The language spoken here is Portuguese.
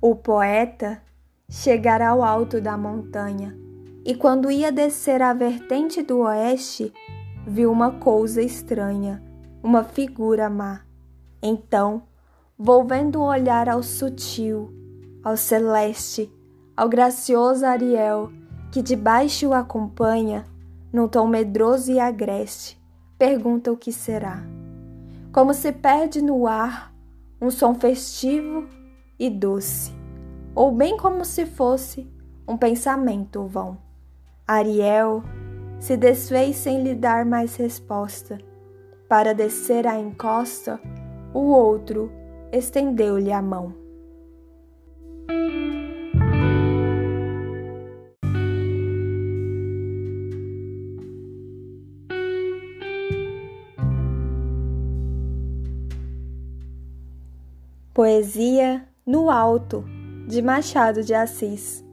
O poeta chegara ao alto da montanha e, quando ia descer a vertente do oeste, viu uma coisa estranha, uma figura má. Então, volvendo o olhar ao sutil, ao celeste, ao gracioso Ariel, que de baixo o acompanha, num tom medroso e agreste, pergunta o que será. Como se perde no ar um som festivo e doce, ou bem como se fosse um pensamento vão. Ariel se desfez sem lhe dar mais resposta. Para descer a encosta, o outro estendeu-lhe a mão. Poesia no Alto, de Machado de Assis.